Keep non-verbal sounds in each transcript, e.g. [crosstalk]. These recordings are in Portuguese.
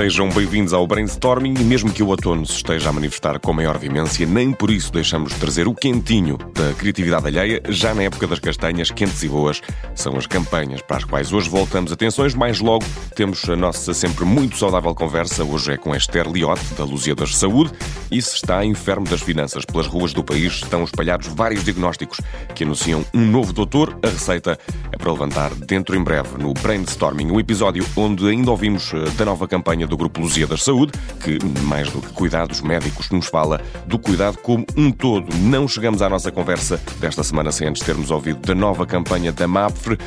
Sejam bem-vindos ao Brainstorming e mesmo que o outono se esteja a manifestar com maior vimência, nem por isso deixamos de trazer o quentinho da criatividade alheia, já na época das castanhas quentes e boas. São as campanhas para as quais hoje voltamos atenções, mais logo temos a nossa sempre muito saudável conversa, hoje é com Esther Liotte, da Luzia das Saúde, e se está enfermo das finanças. Pelas ruas do país estão espalhados vários diagnósticos que anunciam um novo doutor. A receita é para levantar dentro em breve no Brainstorming, um episódio onde ainda ouvimos eh, da nova campanha campanha do Grupo Luzia da Saúde, que, mais do que cuidados médicos, nos fala do cuidado como um todo. Não chegamos à nossa conversa desta semana sem antes termos ouvido da nova campanha da MAPFRE,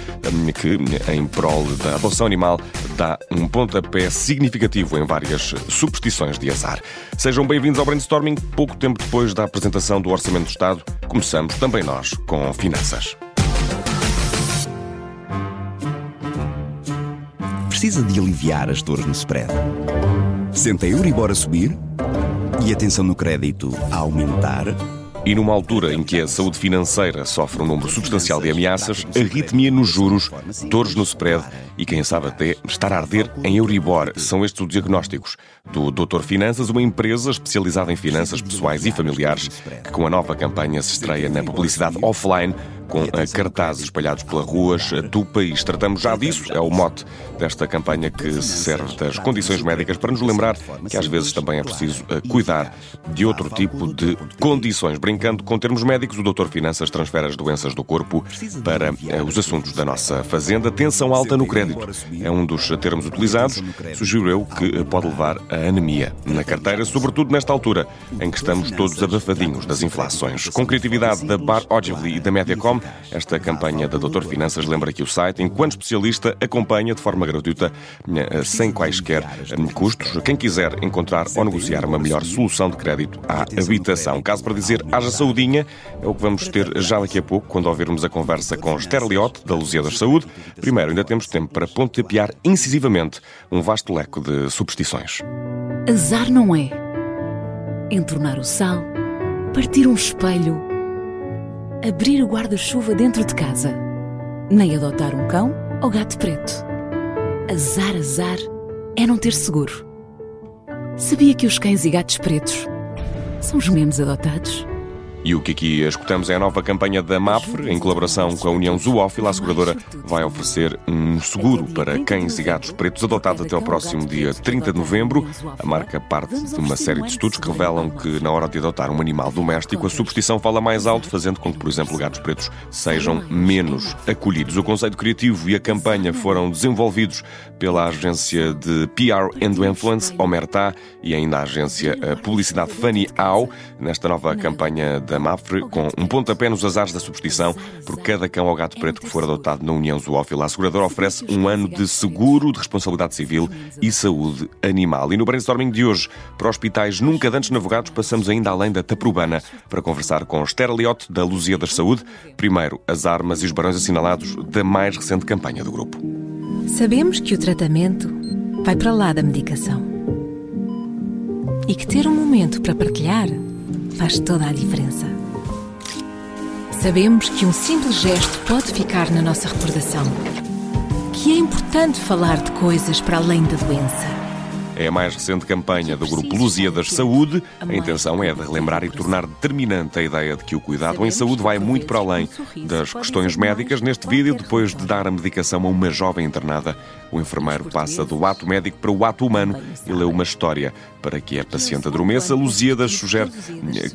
que, em prol da adoção animal, dá um pontapé significativo em várias superstições de azar. Sejam bem-vindos ao Brainstorming. Pouco tempo depois da apresentação do Orçamento do Estado, começamos também nós com finanças. Precisa de aliviar as dores no spread. Sente a Euribor a subir e a tensão no crédito a aumentar. E numa altura em que a saúde financeira sofre um número substancial de ameaças, arritmia nos juros, dores no spread e, quem sabe até, estar a arder em Euribor. São estes os diagnósticos do Doutor Finanças, uma empresa especializada em finanças pessoais e familiares, que com a nova campanha se estreia na publicidade offline com cartazes espalhados pelas ruas do país. Tratamos já disso, é o mote desta campanha que se serve das condições médicas para nos lembrar que às vezes também é preciso eh, cuidar de outro tipo de condições. Brincando com termos médicos, o Doutor Finanças transfere as doenças do corpo para eh, os assuntos da nossa fazenda. Tensão alta no crédito é um dos termos utilizados. Sugiro eu que pode levar a anemia na carteira, sobretudo nesta altura em que estamos todos abafadinhos das inflações. Com criatividade da Bar Ogilvy e da Mediacom, esta campanha da Doutor Finanças lembra que o site, enquanto especialista, acompanha de forma gratuita, eh, sem quaisquer eh, custos, quem quiser encontrar ou negociar uma melhor solução de crédito à habitação. Caso para dizer haja saudinha, é o que vamos ter já daqui a pouco, quando ouvirmos a conversa com Esther Liotte, da Luzia da Saúde. Primeiro, ainda temos tempo para pontapear incisivamente um vasto leco de superstições. Azar não é entornar o sal, partir um espelho abrir o guarda-chuva dentro de casa, nem adotar um cão ou gato preto. Azar, azar é não ter seguro. Sabia que os cães e gatos pretos são os menos adotados? E o que aqui escutamos é a nova campanha da MAPFRE, em colaboração com a União Zoófila. A seguradora vai oferecer um seguro para cães e gatos pretos adotado até ao próximo dia 30 de novembro. A marca parte de uma série de estudos que revelam que, na hora de adotar um animal doméstico, a superstição fala mais alto, fazendo com que, por exemplo, gatos pretos sejam menos acolhidos. O conceito criativo e a campanha foram desenvolvidos pela agência de PR and Influence, Omerta, e ainda a agência Publicidade Funny Au, nesta nova campanha da da Mafre com um pontapé nos azares da superstição por cada cão ou gato preto que for adotado na União Zoófila. A seguradora oferece um ano de seguro de responsabilidade civil e saúde animal. E no brainstorming de hoje, para hospitais nunca antes navegados, passamos ainda além da Taprubana para conversar com Esther Liotte, da Luzia da Saúde. Primeiro, as armas e os barões assinalados da mais recente campanha do grupo. Sabemos que o tratamento vai para lá da medicação. E que ter um momento para partilhar faz toda a diferença. Sabemos que um simples gesto pode ficar na nossa recordação. Que é importante falar de coisas para além da doença é a mais recente campanha do Grupo Lusíadas Saúde. A intenção é de relembrar e tornar determinante a ideia de que o cuidado em saúde vai muito para além das questões médicas. Neste vídeo, depois de dar a medicação a uma jovem internada, o enfermeiro passa do ato médico para o ato humano e lê uma história para que a paciente adormeça. Lusíadas sugere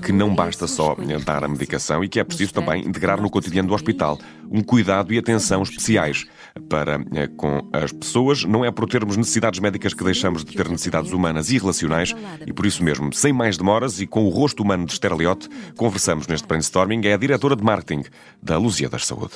que não basta só dar a medicação e que é preciso também integrar no cotidiano do hospital um cuidado e atenção especiais para com as pessoas. Não é por termos necessidades médicas que deixamos de ter necessidades humanas e relacionais e por isso mesmo, sem mais demoras e com o rosto humano de Esther conversamos neste brainstorming. É a diretora de marketing da Luzia da Saúde.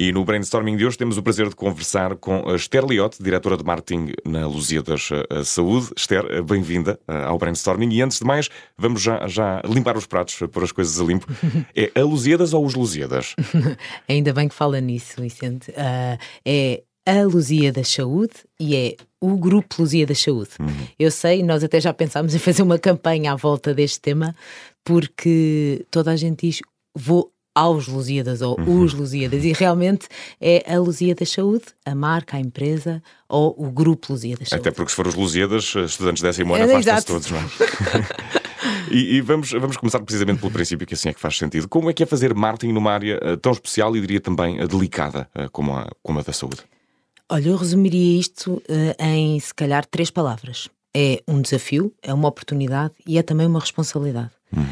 E no brainstorming de hoje temos o prazer de conversar com a Esther Liotte, diretora de marketing na Lusíadas eh, Saúde. Esther, eh, bem-vinda eh, ao brainstorming. E antes de mais, vamos já, já limpar os pratos, pôr as coisas a limpo. [laughs] É a Lusíadas ou os Lusíadas? [laughs] Ainda bem que fala nisso, Vicente. Uh, é a Lusíadas Saúde e é o Grupo Lusíadas Saúde. Uhum. Eu sei, nós até já pensámos em fazer uma campanha à volta deste tema, porque toda a gente diz: vou aos Lusíadas ou uhum. os Lusíadas, e realmente é a Lusíadas Saúde, a marca, a empresa ou o grupo Lusíadas Saúde. Até porque se for os Lusíadas, estudantes décimo ano, é, afastam-se todos, não é? [laughs] e, e vamos, vamos começar precisamente pelo princípio, que assim é que faz sentido. Como é que é fazer marketing numa área uh, tão especial e diria também uh, delicada como, a, como a da saúde? Olha, eu resumiria isto em se calhar três palavras. É um desafio, é uma oportunidade e é também uma responsabilidade. Uhum.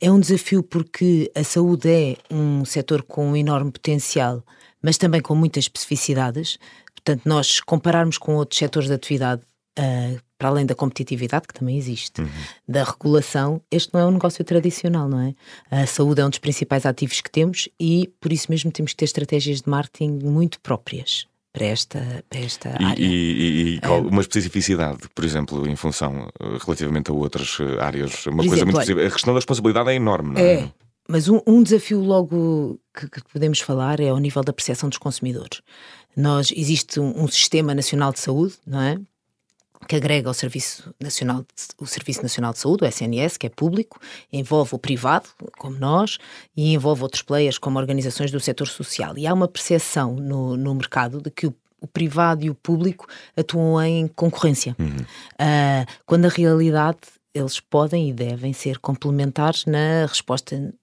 é um desafio porque a saúde é um setor com um enorme potencial, mas também com muitas especificidades. Portanto, nós compararmos com outros setores de atividade, uh, para além da competitividade, que também existe, uhum. da regulação, este não é um negócio tradicional, não é? A saúde é um dos principais ativos que temos e por isso mesmo temos que ter estratégias de marketing muito próprias para esta, para esta e, área. E, e, e uma especificidade, por exemplo, em função eh, relativamente a outras eh, áreas, uma coisa muito olha, A questão da responsabilidade é enorme, não é? É, mas um, um desafio logo que, que, podemos falar é ao nível da percepção dos consumidores. Nós, existe um, um sistema nacional de saúde, não é? Que agrega o Serviço Nacional, de, o Serviço Nacional de Saúde, o SNS, que é público, envolve o privado, como nós, e envolve outros players, como organizações do setor social. E há uma percepção no, no mercado de que o, o privado e o público atuam em concorrência, uhum. uh, quando na realidade eles podem e devem ser complementares na resposta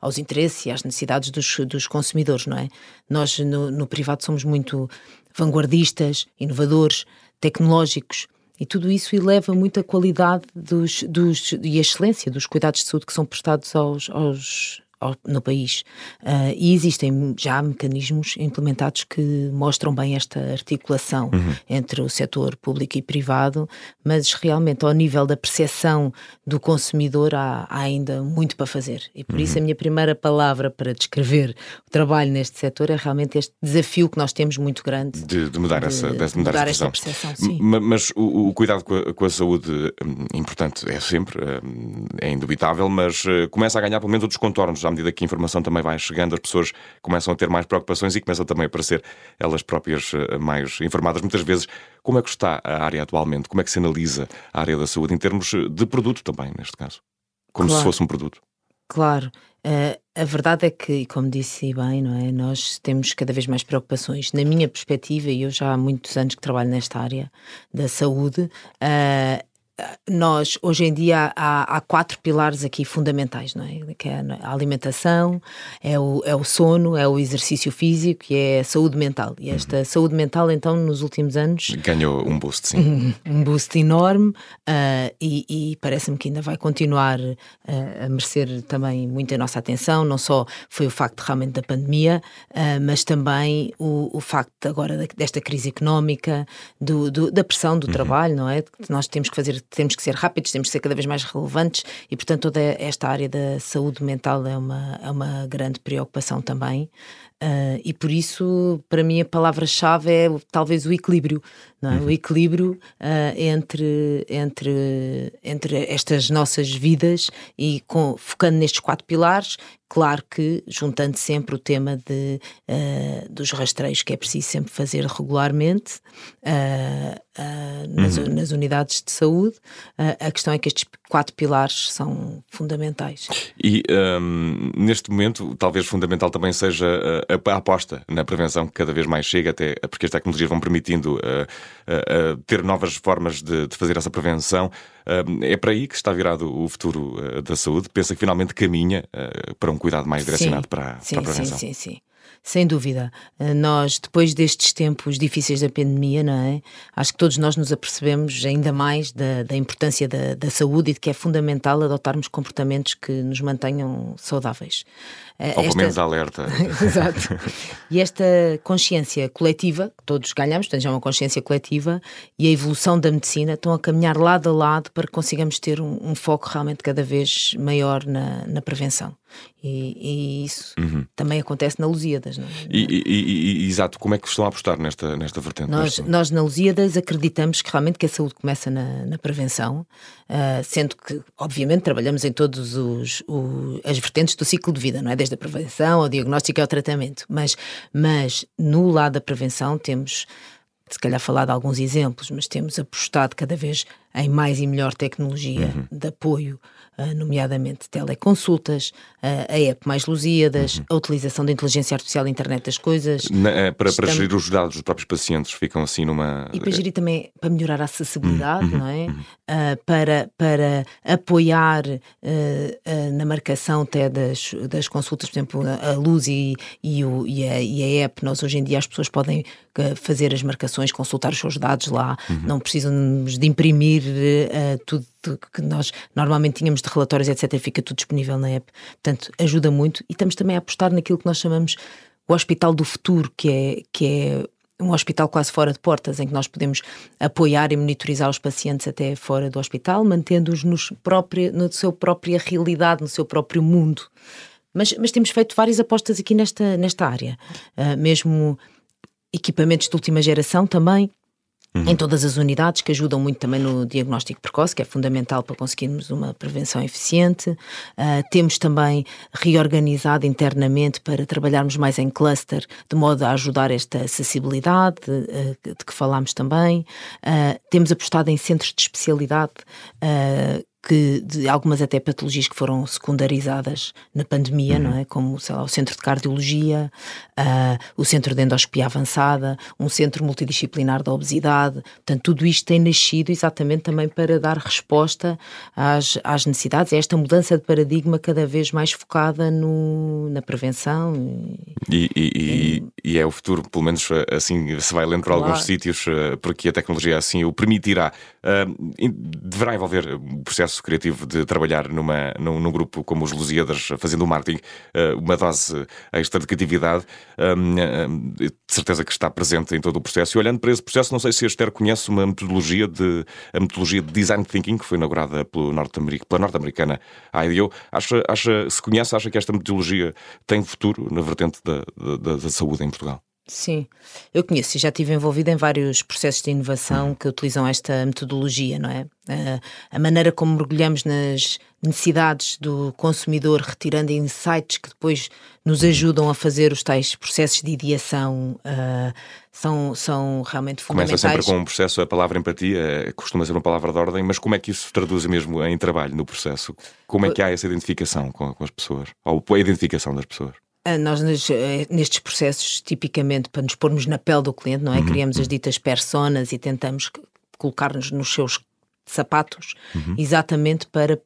aos interesses e às necessidades dos, dos consumidores, não é? Nós no, no privado somos muito vanguardistas, inovadores, tecnológicos. E tudo isso eleva muito a qualidade dos, dos, e a excelência dos cuidados de saúde que são prestados aos, aos, no país. Uh, e existem já mecanismos implementados que mostram bem esta articulação uhum. entre o setor público e privado, mas realmente ao nível da percepção do consumidor há, há ainda muito para fazer. E por uhum. isso a minha primeira palavra para descrever o trabalho neste setor é realmente este desafio que nós temos muito grande de, de mudar, de, essa, de mudar, mudar esta percepção. Sim. Mas o, o cuidado com a, com a, saúde, hum, importante é sempre, hum, é indubitável, mas eh, começa a ganhar pelo menos outros contornos à medida que a informação também vai chegando, as pessoas começam a ter mais preocupações e começam também a parecer elas próprias eh, mais informadas. Muitas vezes, como é que está a área atualmente? Como é que se analisa a área da saúde em termos de produto também, neste caso? Como claro. se fosse um produto. Claro. Uh, a verdade é que, como disse bem, não é? Nós temos cada vez mais preocupações. Na minha perspectiva, e eu já há muitos anos que trabalho nesta área da saúde, uh, nós hoje em dia há, há, quatro pilares aqui fundamentais, não é? Que é a alimentação, é o, é o sono, é o exercício físico e é a saúde mental. E esta uhum. saúde mental, então, nos últimos anos ganhou um boost, sim, [laughs] um boost enorme uh, e, e parece-me que ainda vai continuar uh, a merecer também muita nossa atenção. Não só foi o facto realmente da pandemia, uh, mas também o, o facto agora desta crise económica, do, do, da pressão do uhum. trabalho, não é? Que nós temos que fazer temos que ser rápidos, temos que ser cada vez mais relevantes e, portanto, toda esta área da saúde mental é uma, é uma grande preocupação também. Uh, e por isso, para mim, a palavra-chave é talvez o equilíbrio, não é? Uhum. o equilíbrio uh, entre, entre, entre estas nossas vidas e com, focando nestes quatro pilares, claro que juntando sempre o tema de, uh, dos rastreios que é preciso sempre fazer regularmente nas, uhum. nas, unidades de saúde. a questão é que estes quatro pilares são fundamentais. E um, neste momento, talvez fundamental também seja a, a, aposta na prevenção que cada vez mais chega, até porque as tecnologias vão permitindo uh, uh, uh, ter novas formas de, de, fazer essa prevenção. Hum, é para aí que está virado o futuro da saúde? Pensa que finalmente caminha para um cuidado mais direcionado sim, para, sim, para a prevenção? Sim, sim, sim. Sem dúvida. Eh, nós, depois destes tempos difíceis da pandemia, não é? Acho que todos nós nos apercebemos ainda mais da, da importância da, da saúde e de que é fundamental adotarmos comportamentos que nos mantenham saudáveis. Eh, Ou pelo menos alerta. [laughs] Exato. E esta consciência coletiva, que todos ganhamos, portanto já é uma consciência coletiva, e a evolução da medicina estão a caminhar lado a lado para que consigamos ter um, um foco realmente cada vez maior na, na prevenção. E, e isso uhum. também acontece na Lusíadas. Não é? e, e, e, exato, como é que estão a apostar nesta, nesta vertente? Nós, nós na Lusíadas acreditamos que realmente que a saúde começa na, na prevenção, uh, sendo que, obviamente, trabalhamos em todas as vertentes do ciclo de vida, não é? Desde a prevenção ao diagnóstico e ao tratamento. Mas, mas no lado da prevenção temos se calhar falar de alguns exemplos, mas temos apostado cada vez em mais e melhor tecnologia uhum. de apoio ah, nomeadamente teleconsultas, ah, a app Mais Lusíadas, uhum. a utilização da inteligência artificial e internet das coisas. Na, é, para, para gerir os dados dos próprios pacientes, ficam assim numa. E para gerir também, para melhorar a acessibilidade, uhum. não é? Uh, para, para apoiar uh, uh, na marcação até das, das consultas, por exemplo, a, a Luz e, e, o, e, a, e a app, nós hoje em dia as pessoas podem fazer as marcações, consultar os seus dados lá, uhum. não precisam de imprimir tudo que nós normalmente tínhamos de relatórios, etc., fica tudo disponível na app. Portanto, ajuda muito e estamos também a apostar naquilo que nós chamamos o hospital do futuro, que é, que é um hospital quase fora de portas, em que nós podemos apoiar e monitorizar os pacientes até fora do hospital, mantendo-os na sua própria realidade, no seu próprio mundo. Mas, mas temos feito várias apostas aqui nesta, nesta área, uh, mesmo equipamentos de última geração também, Uhum. em todas as unidades, que ajudam muito também no diagnóstico precoce, que é fundamental para conseguirmos uma prevenção eficiente. Uh, temos também reorganizado internamente para trabalharmos mais em cluster, de modo a ajudar esta acessibilidade, uh, de que falámos também. Uh, temos apostado em centros de especialidade que de algumas até patologias que foram secundarizadas na pandemia, uhum. não é? Como, sei lá, o Centro de Cardiologia, uh, o Centro de Endoscopia Avançada, um Centro Multidisciplinar da Obesidade. Portanto, tudo isto tem nascido exatamente também para dar resposta às, às necessidades, a esta mudança de paradigma cada vez mais focada no, na prevenção. E, e, e, e, é o futuro, pelo menos assim, se vai lendo para claro. alguns sítios, ah, porque a tecnologia assim o permitirá. Uh, deverá envolver o processo processo criativo de trabalhar numa, num, num grupo como os Lusíadas, fazendo o marketing, uh, uma dose extra de criatividade, um, de certeza que está presente em todo o processo. E olhando para esse processo, não sei se a Esther conhece uma metodologia de, a metodologia de Design Thinking, que foi inaugurada pelo norte pela norte-americana IDEO. Acha, acha, se conhece, acha que esta metodologia tem futuro na vertente da, da, da saúde em Portugal? Sim, eu conheço e já estive envolvida em vários processos de inovação que utilizam esta metodologia, não é? A maneira como mergulhamos nas necessidades do consumidor, retirando insights que depois nos ajudam a fazer os tais processos de ideação, uh, são, são realmente fundamentais. Começa sempre com um processo, a palavra empatia eh, costuma ser uma palavra de ordem, mas como é que isso se traduz mesmo em trabalho, no processo? Como é que há essa identificação com, com as pessoas? Ou a identificação das pessoas? Ah, nós eh, nestes processos, tipicamente para nos pormos na pele do cliente, não é? Uhum, Criamos as uhum. ditas personas e tentamos colocar-nos nos seus sapatos, uhum. exatamente para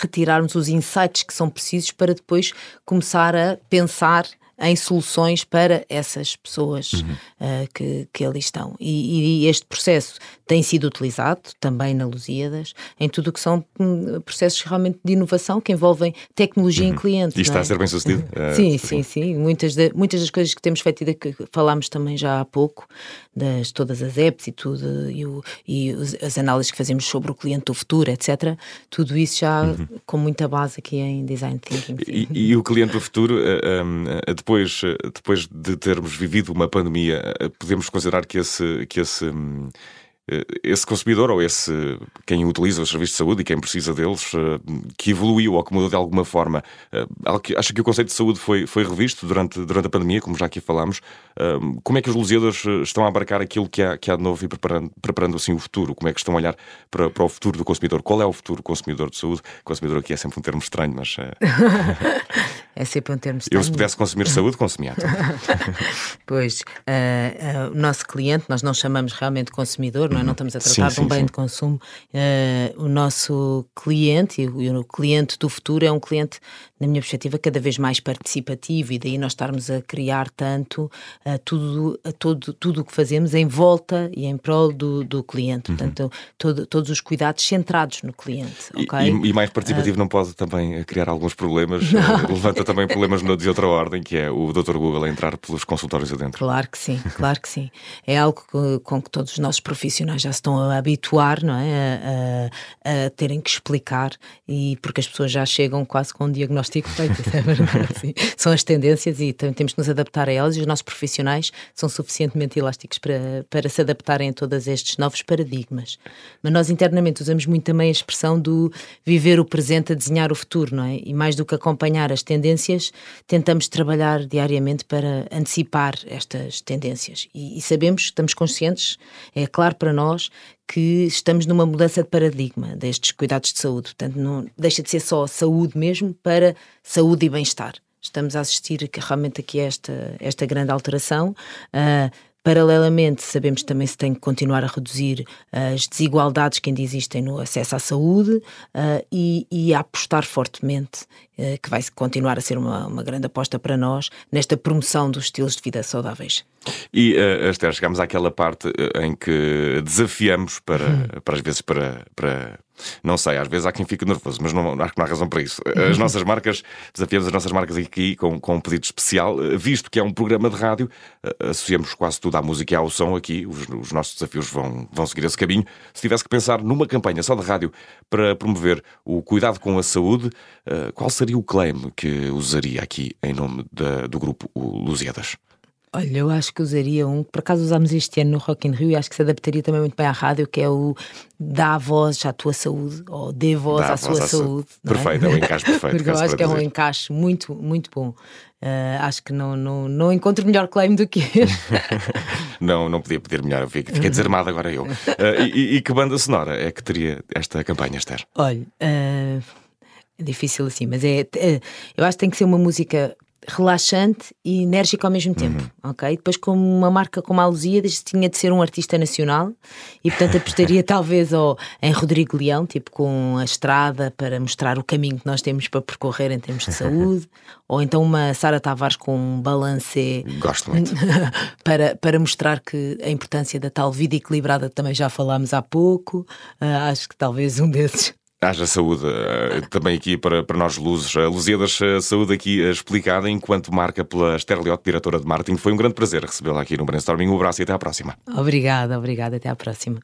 retirarmos os insights que são precisos para depois começar a pensar em soluções para essas pessoas uhum. uh, que, que ali estão. E, e, este processo tem sido utilizado também na Lusíadas, em tudo o que são hum, processos realmente de inovação que envolvem tecnologia uhum. em cliente. E está é? a ser bem sucedido? Uhum. [laughs] Sim, uh, sim, sim. Muitas, de, muitas das coisas que temos feito e que falámos também já há pouco, das todas as apps e tudo, e, o, e os, as análises que fazemos sobre o cliente do futuro, etc. Tudo isso já uhum. com muita base aqui em Design Thinking. E, e, o cliente do futuro, uh, depois, depois de termos vivido uma pandemia, podemos considerar que esse, que esse hum, eh, esse consumidor ou esse quem utiliza os serviços de saúde e quem precisa deles eh, que evoluiu ou que mudou de alguma forma. Eh, acha que o conceito de saúde foi, foi revisto durante, durante a pandemia, como já aqui falámos? Como é que os lusíadas estão a abarcar aquilo que há, que há de novo e preparando, preparando assim o futuro? Como é que estão a olhar para, para o futuro do consumidor? Qual é o futuro consumidor de saúde? Consumidor aqui é sempre um termo estranho, mas. [laughs] é sempre um termo estranho. Eu, se pudesse consumir saúde, consumia. [laughs] pois, uh, uh, o nosso cliente, nós não chamamos realmente consumidor, não é? Não estamos a tratar sim, de um bem sim. de consumo. Uh, o nosso cliente, e o, o cliente do futuro, é um cliente, na minha perspectiva, cada vez mais participativo e daí nós estarmos a criar tanto uh, tudo, uh, todo, tudo o que fazemos em volta e em prol do, do cliente. Uhum. Portanto, todo, todos os cuidados centrados no cliente. Okay? E, e, mais participativo não pode também criar alguns problemas, [laughs] levanta também problemas de outra ordem, que é o Dr. Google a entrar pelos consultórios adentro. Claro que sim, claro que sim. É algo que, com que todos os nossos profissionais profissionais já se estão a habituar, não é? A, a, a, terem que explicar, e porque as pessoas já chegam quase com um diagnóstico feito, é verdade. Sim. São as tendências e temos que nos adaptar a elas, e os nossos profissionais são suficientemente elásticos para, para se adaptarem a todos estes novos paradigmas. Mas nós internamente usamos muito também a expressão do viver o presente a desenhar o futuro, não é? E mais do que acompanhar as tendências, tentamos trabalhar diariamente para antecipar estas tendências. E, e sabemos, estamos conscientes, é claro para nós que estamos numa mudança de paradigma destes cuidados de saúde. Portanto, não deixa de ser só saúde mesmo para saúde e bem-estar. Estamos a assistir realmente aqui a esta, esta grande alteração. Uh, Paralelamente, sabemos também se tem que continuar a reduzir as desigualdades que ainda existem no acesso à saúde uh, e, e, a apostar fortemente, uh, que vai continuar a ser uma, uma grande aposta para nós, nesta promoção dos estilos de vida saudáveis. E, uh, Esther, chegamos àquela parte em que desafiamos para, uhum. para às vezes, para, para não sei, às vezes há quem fique nervoso, mas não, acho que não há razão para isso. As [laughs] nossas marcas, desafiamos as nossas marcas aqui com, com um pedido especial, visto que é um programa de rádio, associamos quase tudo à música e ao som aqui, os, os nossos desafios vão, vão seguir esse caminho. Se tivesse que pensar numa campanha só de rádio para promover o cuidado com a saúde, qual seria o claim que usaria aqui em nome da, do grupo Lusíadas? Olha, eu acho que usaria um que por acaso usámos este ano no Rock in Rio e acho que se adaptaria também muito bem à rádio, que é o Dá voz à tua saúde, ou Dê voz Dá à sua voz saúde. É? Perfeito, é? um encaixe perfeito. [laughs] Porque eu acho que é um encaixe muito, muito bom. Uh, acho que não, não, não encontro melhor claim do que este. [laughs] não, não podia pedir melhor, fiquei, fiquei desarmado agora eu. Uh, e, e, que banda sonora é que teria esta campanha, Esther? Olha, uh, é difícil assim, mas é, é, eu acho que tem que ser uma música relaxante e enérgico ao mesmo tempo, uhum. ok? Depois, como uma marca como a Lusíadas, tinha de ser um artista nacional e, portanto, apostaria [laughs] talvez ao, em Rodrigo Leão, tipo com a estrada para mostrar o caminho que nós temos para percorrer em termos de [laughs] saúde, ou então uma Sara Tavares com um balancê. Gosto muito. [laughs] para, para mostrar que a importância da tal vida equilibrada também já falámos há pouco. Uh, acho que talvez um desses Haja saúde eh, também aqui para, para nós luzes. A Lusíadas Saúde aqui explicada enquanto marca pela Esther Leote, diretora de marketing. Foi um grande prazer recebê-la aqui no Brainstorming. Um abraço e até à próxima. Obrigada, obrigada. Até à próxima.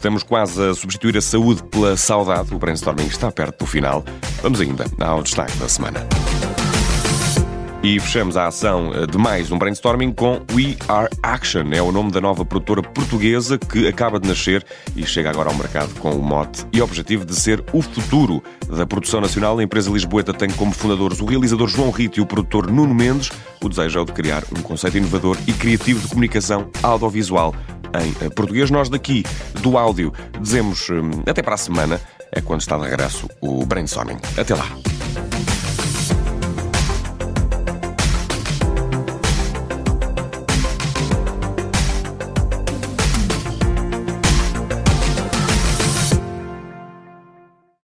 Estamos quase a substituir a saúde pela saudade. O brainstorming está perto do final. Vamos ainda ao destaque da semana. E fechamos a ação de mais um brainstorming com We Are Action. É o nome da nova produtora portuguesa que acaba de nascer e chega agora ao mercado com o mote e objetivo de ser o futuro da produção nacional. A empresa lisboeta tem como fundadores o realizador João Rito e o produtor Nuno Mendes. O desejo é o de criar um conceito inovador e criativo de comunicação audiovisual em português. Nós daqui do áudio dizemos hum, até para a semana, é quando está de regresso o brainstorming. Até lá.